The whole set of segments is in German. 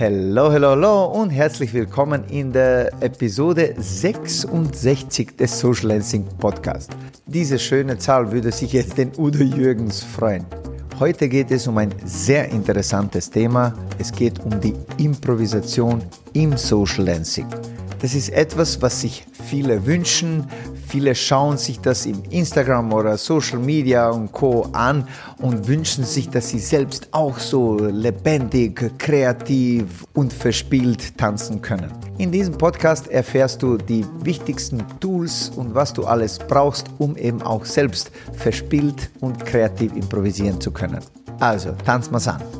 Hallo, hallo, hallo und herzlich willkommen in der Episode 66 des Social Lensing Podcast. Diese schöne Zahl würde sich jetzt den Udo Jürgens freuen. Heute geht es um ein sehr interessantes Thema. Es geht um die Improvisation im Social Lensing. Das ist etwas, was sich viele wünschen. Viele schauen sich das im Instagram oder Social Media und Co. an und wünschen sich, dass sie selbst auch so lebendig, kreativ und verspielt tanzen können. In diesem Podcast erfährst du die wichtigsten Tools und was du alles brauchst, um eben auch selbst verspielt und kreativ improvisieren zu können. Also, tanz mal's an.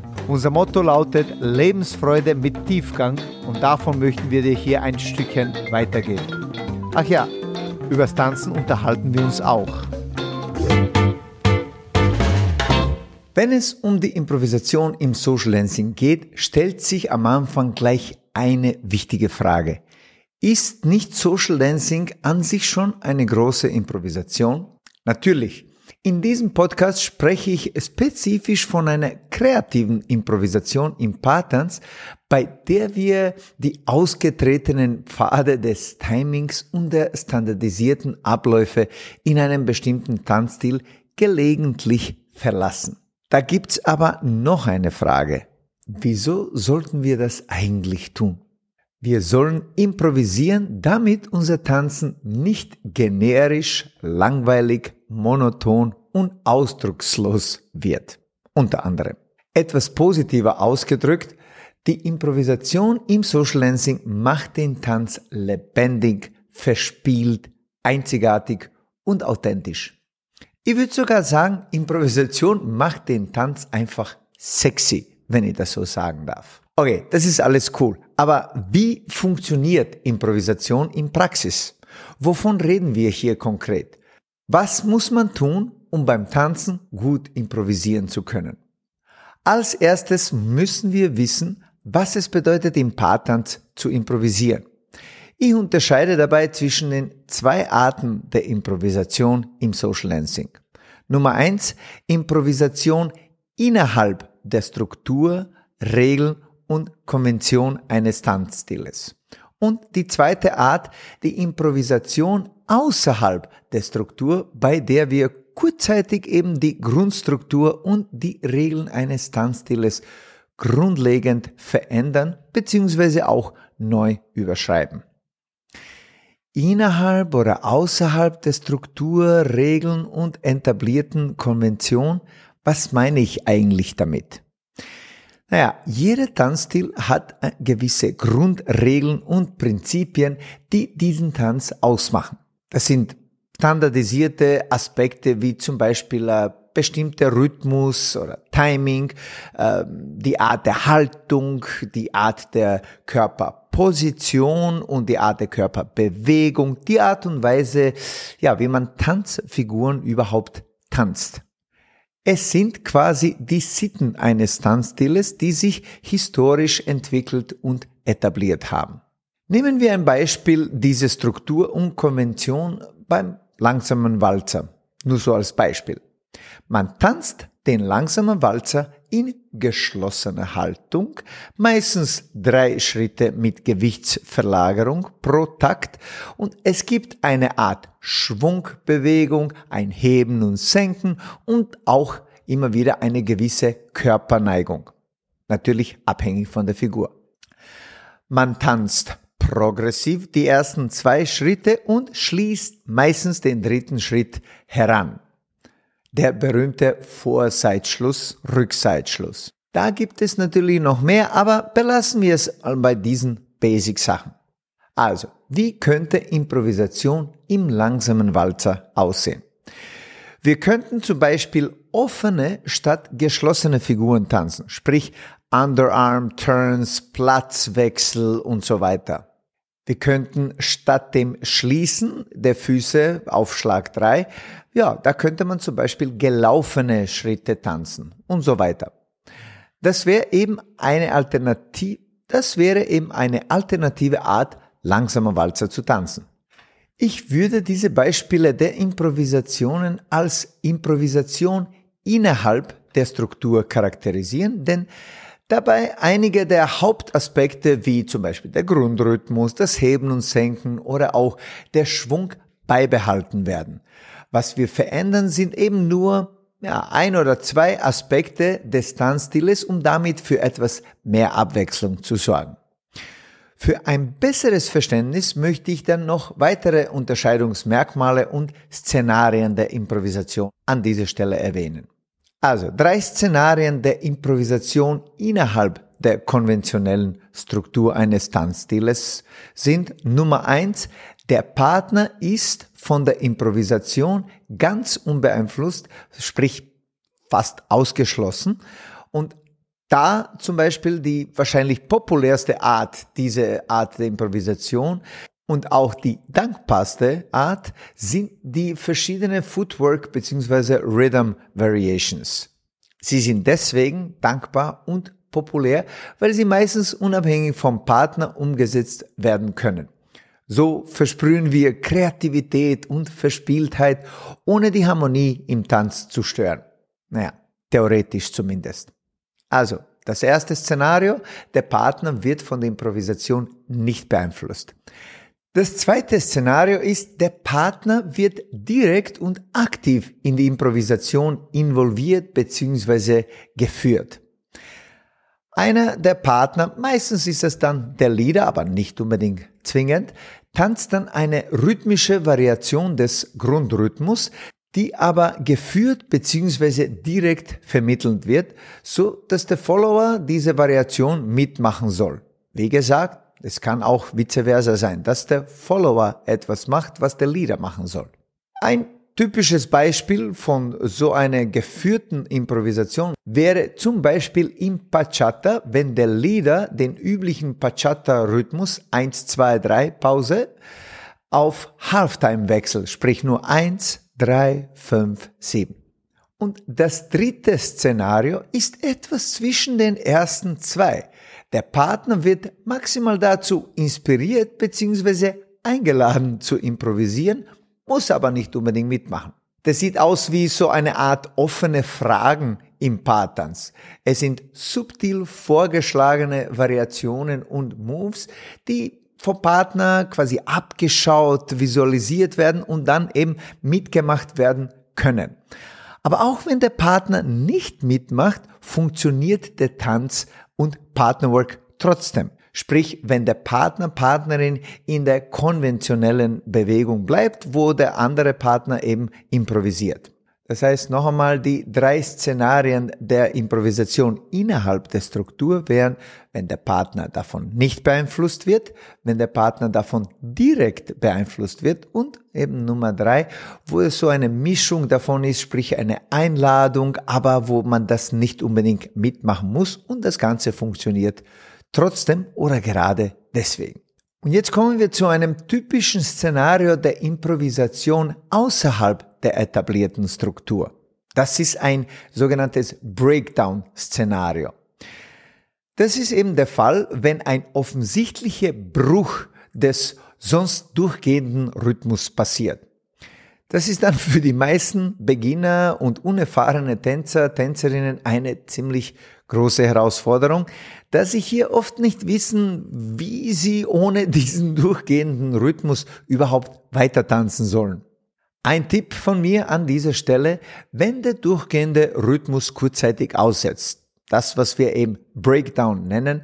Unser Motto lautet Lebensfreude mit Tiefgang und davon möchten wir dir hier ein Stückchen weitergeben. Ach ja, übers Tanzen unterhalten wir uns auch. Wenn es um die Improvisation im Social Dancing geht, stellt sich am Anfang gleich eine wichtige Frage. Ist nicht Social Dancing an sich schon eine große Improvisation? Natürlich. In diesem Podcast spreche ich spezifisch von einer kreativen Improvisation im Paartanz, bei der wir die ausgetretenen Pfade des Timings und der standardisierten Abläufe in einem bestimmten Tanzstil gelegentlich verlassen. Da gibt's aber noch eine Frage. Wieso sollten wir das eigentlich tun? Wir sollen improvisieren, damit unser Tanzen nicht generisch, langweilig, monoton und ausdruckslos wird. Unter anderem. Etwas positiver ausgedrückt, die Improvisation im Social Dancing macht den Tanz lebendig, verspielt, einzigartig und authentisch. Ich würde sogar sagen, Improvisation macht den Tanz einfach sexy, wenn ich das so sagen darf. Okay, das ist alles cool. Aber wie funktioniert Improvisation in Praxis? Wovon reden wir hier konkret? Was muss man tun, um beim Tanzen gut improvisieren zu können? Als erstes müssen wir wissen, was es bedeutet, im Paartanz zu improvisieren. Ich unterscheide dabei zwischen den zwei Arten der Improvisation im Social Dancing. Nummer eins, Improvisation innerhalb der Struktur, Regeln und Konvention eines Tanzstiles. Und die zweite Art, die Improvisation außerhalb der Struktur, bei der wir kurzzeitig eben die Grundstruktur und die Regeln eines Tanzstiles grundlegend verändern bzw. auch neu überschreiben. Innerhalb oder außerhalb der Struktur, Regeln und etablierten Konvention, was meine ich eigentlich damit? Naja, jeder Tanzstil hat äh, gewisse Grundregeln und Prinzipien, die diesen Tanz ausmachen. Das sind standardisierte Aspekte wie zum Beispiel äh, bestimmter Rhythmus oder Timing, äh, die Art der Haltung, die Art der Körperposition und die Art der Körperbewegung, die Art und Weise, ja, wie man Tanzfiguren überhaupt tanzt. Es sind quasi die Sitten eines Tanzstiles, die sich historisch entwickelt und etabliert haben. Nehmen wir ein Beispiel diese Struktur und Konvention beim langsamen Walzer. Nur so als Beispiel. Man tanzt den langsamen Walzer in geschlossener Haltung, meistens drei Schritte mit Gewichtsverlagerung pro Takt und es gibt eine Art Schwungbewegung, ein Heben und Senken und auch immer wieder eine gewisse Körperneigung. Natürlich abhängig von der Figur. Man tanzt progressiv die ersten zwei Schritte und schließt meistens den dritten Schritt heran der berühmte Vorseitschluss, Rückseitschluss. Da gibt es natürlich noch mehr, aber belassen wir es bei diesen Basic-Sachen. Also, wie könnte Improvisation im langsamen Walzer aussehen? Wir könnten zum Beispiel offene statt geschlossene Figuren tanzen, sprich Underarm Turns, Platzwechsel und so weiter. Wir könnten statt dem Schließen der Füße auf Schlag 3, ja, da könnte man zum Beispiel gelaufene Schritte tanzen und so weiter. Das wäre eben eine Alternative, das wäre eben eine alternative Art, langsamer Walzer zu tanzen. Ich würde diese Beispiele der Improvisationen als Improvisation innerhalb der Struktur charakterisieren, denn dabei einige der Hauptaspekte wie zum Beispiel der Grundrhythmus, das Heben und Senken oder auch der Schwung beibehalten werden. Was wir verändern, sind eben nur ja, ein oder zwei Aspekte des Tanzstiles, um damit für etwas mehr Abwechslung zu sorgen. Für ein besseres Verständnis möchte ich dann noch weitere Unterscheidungsmerkmale und Szenarien der Improvisation an dieser Stelle erwähnen. Also drei Szenarien der Improvisation innerhalb der konventionellen Struktur eines Tanzstiles sind Nummer eins, der Partner ist von der Improvisation ganz unbeeinflusst, sprich fast ausgeschlossen. Und da zum Beispiel die wahrscheinlich populärste Art, diese Art der Improvisation und auch die dankbarste Art sind die verschiedenen Footwork bzw. Rhythm Variations. Sie sind deswegen dankbar und populär, weil sie meistens unabhängig vom Partner umgesetzt werden können. So versprühen wir Kreativität und Verspieltheit, ohne die Harmonie im Tanz zu stören. Naja, theoretisch zumindest. Also, das erste Szenario, der Partner wird von der Improvisation nicht beeinflusst. Das zweite Szenario ist, der Partner wird direkt und aktiv in die Improvisation involviert bzw. geführt. Einer der Partner, meistens ist es dann der Leader, aber nicht unbedingt zwingend, tanzt dann eine rhythmische Variation des Grundrhythmus, die aber geführt bzw. direkt vermittelt wird, so dass der Follower diese Variation mitmachen soll. Wie gesagt, es kann auch vice versa sein, dass der Follower etwas macht, was der Leader machen soll. Ein typisches Beispiel von so einer geführten Improvisation wäre zum Beispiel im Pachata, wenn der Leader den üblichen Pachata-Rhythmus 1, 2, 3 Pause auf Halftime wechselt, sprich nur 1, 3, 5, 7. Und das dritte Szenario ist etwas zwischen den ersten zwei. Der Partner wird maximal dazu inspiriert bzw. eingeladen zu improvisieren, muss aber nicht unbedingt mitmachen. Das sieht aus wie so eine Art offene Fragen im Paartanz. Es sind subtil vorgeschlagene Variationen und Moves, die vom Partner quasi abgeschaut, visualisiert werden und dann eben mitgemacht werden können. Aber auch wenn der Partner nicht mitmacht, funktioniert der Tanz und Partnerwork trotzdem. Sprich, wenn der Partner, Partnerin in der konventionellen Bewegung bleibt, wo der andere Partner eben improvisiert. Das heißt noch einmal, die drei Szenarien der Improvisation innerhalb der Struktur wären, wenn der Partner davon nicht beeinflusst wird, wenn der Partner davon direkt beeinflusst wird und eben Nummer drei, wo es so eine Mischung davon ist, sprich eine Einladung, aber wo man das nicht unbedingt mitmachen muss und das Ganze funktioniert trotzdem oder gerade deswegen. Und jetzt kommen wir zu einem typischen Szenario der Improvisation außerhalb der etablierten Struktur. Das ist ein sogenanntes Breakdown-Szenario. Das ist eben der Fall, wenn ein offensichtlicher Bruch des sonst durchgehenden Rhythmus passiert. Das ist dann für die meisten Beginner und unerfahrene Tänzer, Tänzerinnen eine ziemlich große Herausforderung, da sie hier oft nicht wissen, wie sie ohne diesen durchgehenden Rhythmus überhaupt weiter tanzen sollen. Ein Tipp von mir an dieser Stelle, wenn der durchgehende Rhythmus kurzzeitig aussetzt, das was wir eben Breakdown nennen,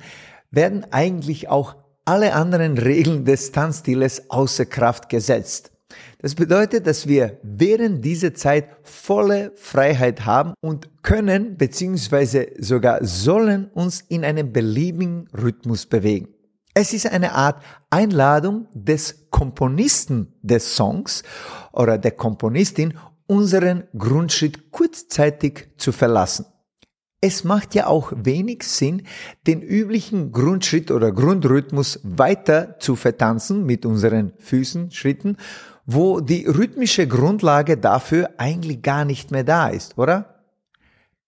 werden eigentlich auch alle anderen Regeln des Tanzstiles außer Kraft gesetzt. Das bedeutet, dass wir während dieser Zeit volle Freiheit haben und können bzw. sogar sollen uns in einem beliebigen Rhythmus bewegen. Es ist eine Art Einladung des Komponisten des Songs oder der Komponistin, unseren Grundschritt kurzzeitig zu verlassen. Es macht ja auch wenig Sinn, den üblichen Grundschritt oder Grundrhythmus weiter zu vertanzen mit unseren Füßen, Schritten, wo die rhythmische Grundlage dafür eigentlich gar nicht mehr da ist, oder?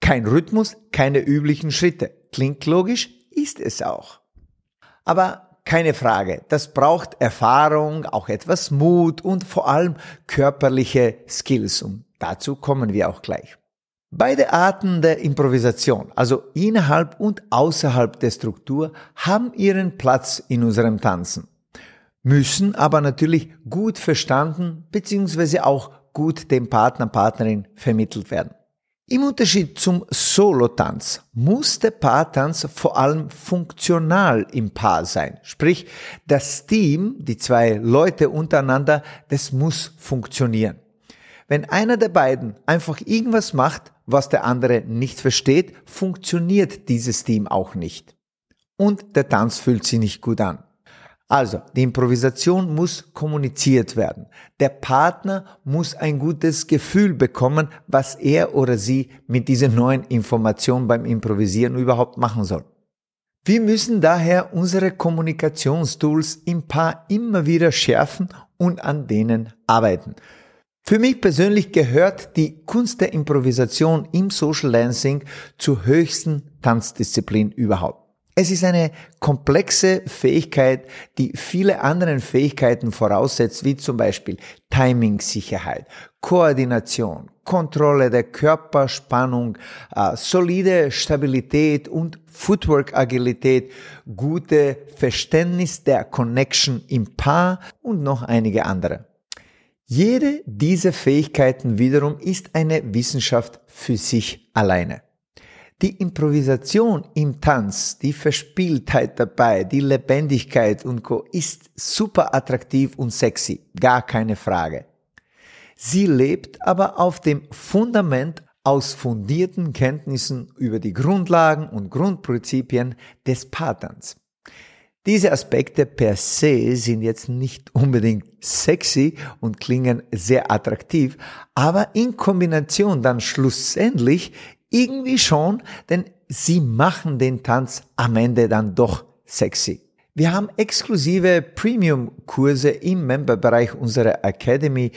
Kein Rhythmus, keine üblichen Schritte. Klingt logisch, ist es auch. Aber keine Frage, das braucht Erfahrung, auch etwas Mut und vor allem körperliche Skills. Und dazu kommen wir auch gleich. Beide Arten der Improvisation, also innerhalb und außerhalb der Struktur, haben ihren Platz in unserem Tanzen, müssen aber natürlich gut verstanden bzw. auch gut dem Partner, Partnerin vermittelt werden. Im Unterschied zum Solotanz muss der Paartanz vor allem funktional im Paar sein. Sprich, das Team, die zwei Leute untereinander, das muss funktionieren. Wenn einer der beiden einfach irgendwas macht, was der andere nicht versteht, funktioniert dieses Team auch nicht. Und der Tanz fühlt sich nicht gut an. Also, die Improvisation muss kommuniziert werden. Der Partner muss ein gutes Gefühl bekommen, was er oder sie mit dieser neuen Information beim Improvisieren überhaupt machen soll. Wir müssen daher unsere Kommunikationstools im Paar immer wieder schärfen und an denen arbeiten. Für mich persönlich gehört die Kunst der Improvisation im Social Dancing zur höchsten Tanzdisziplin überhaupt. Es ist eine komplexe Fähigkeit, die viele anderen Fähigkeiten voraussetzt, wie zum Beispiel Timing-Sicherheit, Koordination, Kontrolle der Körperspannung, äh, solide Stabilität und Footwork-Agilität, gute Verständnis der Connection im Paar und noch einige andere. Jede dieser Fähigkeiten wiederum ist eine Wissenschaft für sich alleine. Die Improvisation im Tanz, die Verspieltheit dabei, die Lebendigkeit und Co. ist super attraktiv und sexy, gar keine Frage. Sie lebt aber auf dem Fundament aus fundierten Kenntnissen über die Grundlagen und Grundprinzipien des Patterns. Diese Aspekte per se sind jetzt nicht unbedingt sexy und klingen sehr attraktiv, aber in Kombination dann schlussendlich irgendwie schon, denn sie machen den Tanz am Ende dann doch sexy. Wir haben exklusive Premium-Kurse im Memberbereich unserer Academy,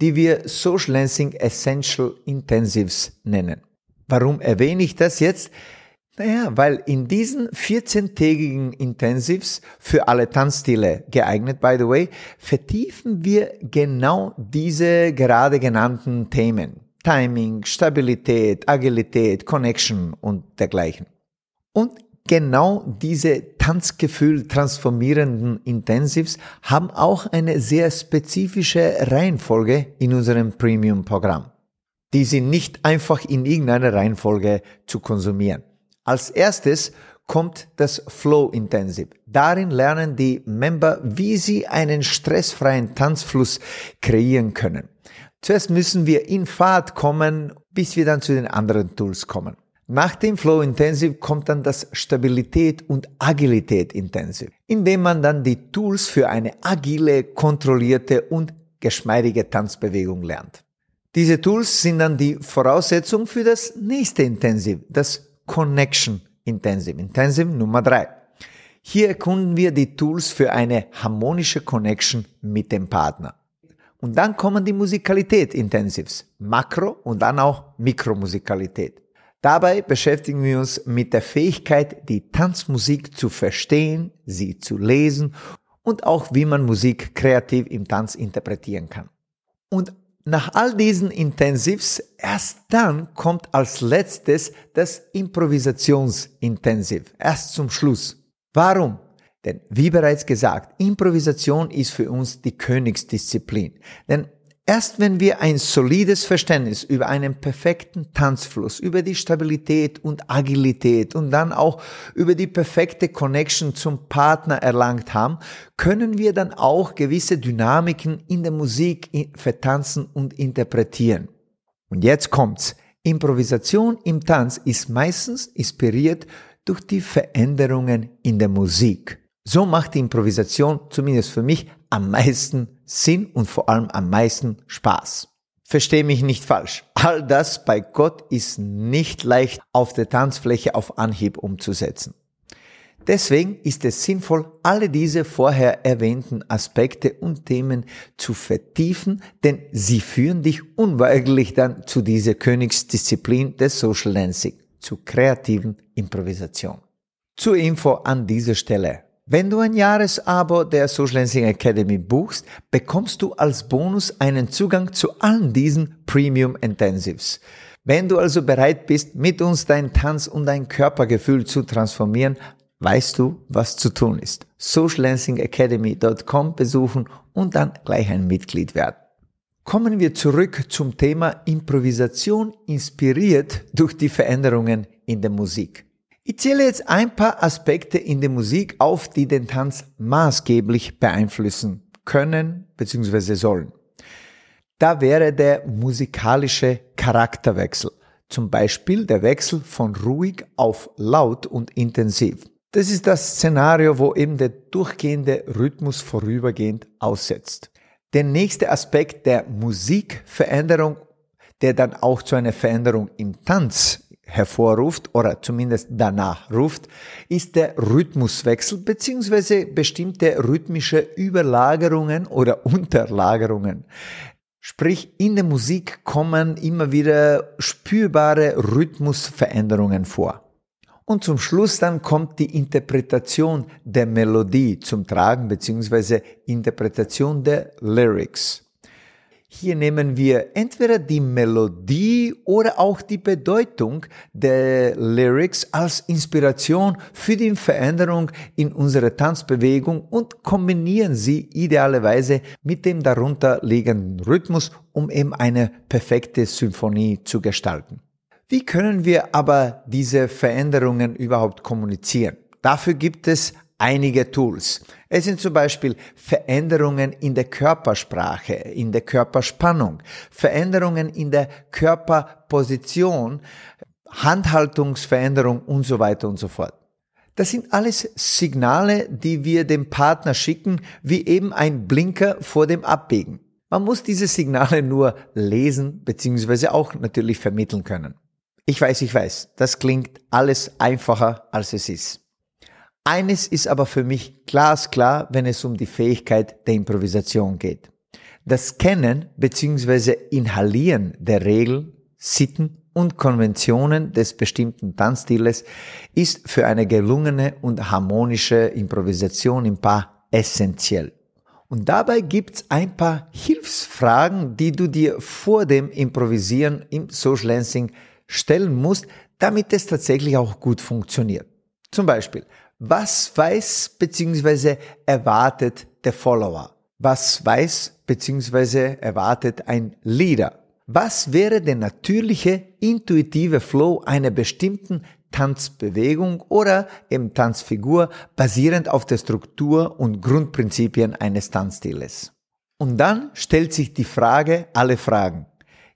die wir Social Lancing Essential Intensives nennen. Warum erwähne ich das jetzt? Naja, weil in diesen 14-tägigen Intensives für alle Tanzstile geeignet, by the way, vertiefen wir genau diese gerade genannten Themen. Timing, Stabilität, Agilität, Connection und dergleichen. Und genau diese Tanzgefühl transformierenden Intensives haben auch eine sehr spezifische Reihenfolge in unserem Premium-Programm. Die sind nicht einfach in irgendeiner Reihenfolge zu konsumieren. Als erstes kommt das Flow Intensive. Darin lernen die Member, wie sie einen stressfreien Tanzfluss kreieren können. Zuerst müssen wir in Fahrt kommen, bis wir dann zu den anderen Tools kommen. Nach dem Flow Intensive kommt dann das Stabilität und Agilität Intensive, indem man dann die Tools für eine agile, kontrollierte und geschmeidige Tanzbewegung lernt. Diese Tools sind dann die Voraussetzung für das nächste Intensive, das Connection Intensive. Intensive Nummer drei. Hier erkunden wir die Tools für eine harmonische Connection mit dem Partner. Und dann kommen die Musikalität Intensives, Makro und dann auch Mikromusikalität. Dabei beschäftigen wir uns mit der Fähigkeit, die Tanzmusik zu verstehen, sie zu lesen und auch wie man Musik kreativ im Tanz interpretieren kann. Und nach all diesen Intensives, erst dann kommt als letztes das Improvisationsintensiv, erst zum Schluss. Warum? Denn wie bereits gesagt, Improvisation ist für uns die Königsdisziplin. Denn Erst wenn wir ein solides Verständnis über einen perfekten Tanzfluss, über die Stabilität und Agilität und dann auch über die perfekte Connection zum Partner erlangt haben, können wir dann auch gewisse Dynamiken in der Musik vertanzen und interpretieren. Und jetzt kommt's. Improvisation im Tanz ist meistens inspiriert durch die Veränderungen in der Musik. So macht die Improvisation, zumindest für mich, am meisten Sinn und vor allem am meisten Spaß. Versteh mich nicht falsch. All das bei Gott ist nicht leicht auf der Tanzfläche auf Anhieb umzusetzen. Deswegen ist es sinnvoll, alle diese vorher erwähnten Aspekte und Themen zu vertiefen, denn sie führen dich unweigerlich dann zu dieser Königsdisziplin des Social Dancing, zu kreativen Improvisation. Zur Info an dieser Stelle. Wenn du ein Jahresabo der Social Dancing Academy buchst, bekommst du als Bonus einen Zugang zu allen diesen Premium Intensives. Wenn du also bereit bist, mit uns dein Tanz und dein Körpergefühl zu transformieren, weißt du, was zu tun ist. socialdancingacademy.com besuchen und dann gleich ein Mitglied werden. Kommen wir zurück zum Thema Improvisation inspiriert durch die Veränderungen in der Musik. Ich zähle jetzt ein paar Aspekte in der Musik auf, die den Tanz maßgeblich beeinflussen können bzw. sollen. Da wäre der musikalische Charakterwechsel, zum Beispiel der Wechsel von ruhig auf laut und intensiv. Das ist das Szenario, wo eben der durchgehende Rhythmus vorübergehend aussetzt. Der nächste Aspekt der Musikveränderung, der dann auch zu einer Veränderung im Tanz hervorruft oder zumindest danach ruft, ist der Rhythmuswechsel beziehungsweise bestimmte rhythmische Überlagerungen oder Unterlagerungen. Sprich, in der Musik kommen immer wieder spürbare Rhythmusveränderungen vor. Und zum Schluss dann kommt die Interpretation der Melodie zum Tragen beziehungsweise Interpretation der Lyrics. Hier nehmen wir entweder die Melodie oder auch die Bedeutung der Lyrics als Inspiration für die Veränderung in unserer Tanzbewegung und kombinieren sie idealerweise mit dem darunter liegenden Rhythmus, um eben eine perfekte Symphonie zu gestalten. Wie können wir aber diese Veränderungen überhaupt kommunizieren? Dafür gibt es einige Tools. Es sind zum Beispiel Veränderungen in der Körpersprache, in der Körperspannung, Veränderungen in der Körperposition, Handhaltungsveränderung und so weiter und so fort. Das sind alles Signale, die wir dem Partner schicken, wie eben ein Blinker vor dem Abbiegen. Man muss diese Signale nur lesen bzw. auch natürlich vermitteln können. Ich weiß, ich weiß, das klingt alles einfacher, als es ist. Eines ist aber für mich glasklar, wenn es um die Fähigkeit der Improvisation geht. Das Kennen bzw. Inhalieren der Regeln, Sitten und Konventionen des bestimmten Tanzstiles ist für eine gelungene und harmonische Improvisation im Paar essentiell. Und dabei gibt's ein paar Hilfsfragen, die du dir vor dem Improvisieren im Social Dancing stellen musst, damit es tatsächlich auch gut funktioniert. Zum Beispiel, was weiß bzw. erwartet der Follower? Was weiß bzw. erwartet ein Leader? Was wäre der natürliche, intuitive Flow einer bestimmten Tanzbewegung oder im Tanzfigur basierend auf der Struktur und Grundprinzipien eines Tanzstiles? Und dann stellt sich die Frage, alle Fragen.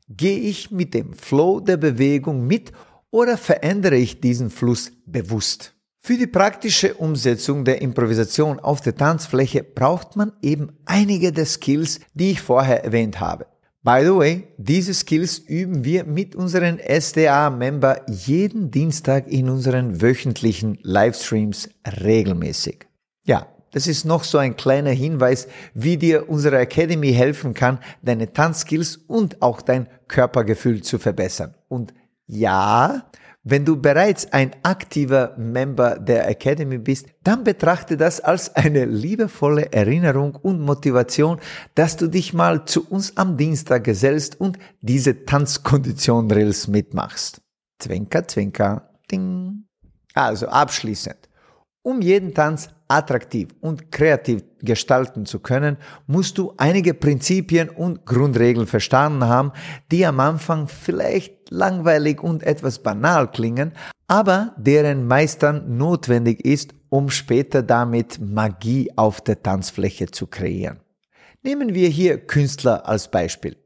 Gehe ich mit dem Flow der Bewegung mit oder verändere ich diesen Fluss bewusst? Für die praktische Umsetzung der Improvisation auf der Tanzfläche braucht man eben einige der Skills, die ich vorher erwähnt habe. By the way, diese Skills üben wir mit unseren SDA-Member jeden Dienstag in unseren wöchentlichen Livestreams regelmäßig. Ja, das ist noch so ein kleiner Hinweis, wie dir unsere Academy helfen kann, deine Tanzskills und auch dein Körpergefühl zu verbessern. Und ja, wenn du bereits ein aktiver Member der Academy bist, dann betrachte das als eine liebevolle Erinnerung und Motivation, dass du dich mal zu uns am Dienstag gesellst und diese Tanzkondition-Drills mitmachst. Zwinker, zwinker, ding. Also abschließend. Um jeden Tanz attraktiv und kreativ gestalten zu können, musst du einige Prinzipien und Grundregeln verstanden haben, die am Anfang vielleicht langweilig und etwas banal klingen, aber deren Meistern notwendig ist, um später damit Magie auf der Tanzfläche zu kreieren. Nehmen wir hier Künstler als Beispiel.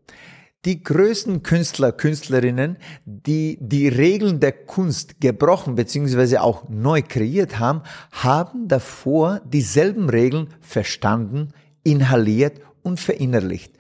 Die größten Künstler, Künstlerinnen, die die Regeln der Kunst gebrochen bzw. auch neu kreiert haben, haben davor dieselben Regeln verstanden, inhaliert und verinnerlicht.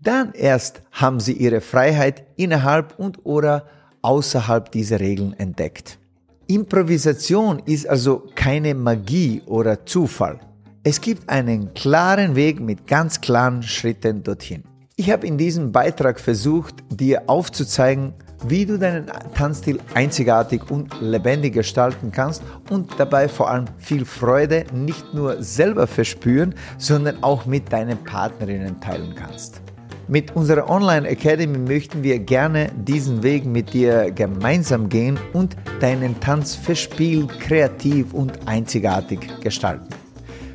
Dann erst haben sie ihre Freiheit innerhalb und oder außerhalb dieser Regeln entdeckt. Improvisation ist also keine Magie oder Zufall. Es gibt einen klaren Weg mit ganz klaren Schritten dorthin. Ich habe in diesem Beitrag versucht, dir aufzuzeigen, wie du deinen Tanzstil einzigartig und lebendig gestalten kannst und dabei vor allem viel Freude nicht nur selber verspüren, sondern auch mit deinen Partnerinnen teilen kannst. Mit unserer Online Academy möchten wir gerne diesen Weg mit dir gemeinsam gehen und deinen Tanz verspielt, kreativ und einzigartig gestalten.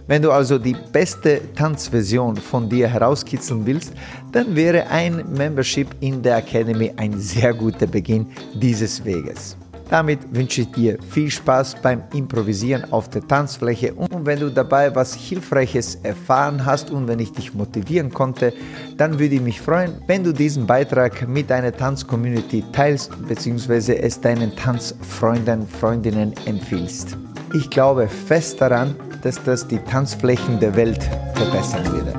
Wenn du also die beste Tanzversion von dir herauskitzeln willst, dann wäre ein Membership in der Academy ein sehr guter Beginn dieses Weges. Damit wünsche ich dir viel Spaß beim Improvisieren auf der Tanzfläche und wenn du dabei was Hilfreiches erfahren hast und wenn ich dich motivieren konnte, dann würde ich mich freuen, wenn du diesen Beitrag mit deiner Tanzcommunity teilst bzw. es deinen Tanzfreunden, Freundinnen empfiehlst. Ich glaube fest daran, dass das die Tanzflächen der Welt verbessern würde.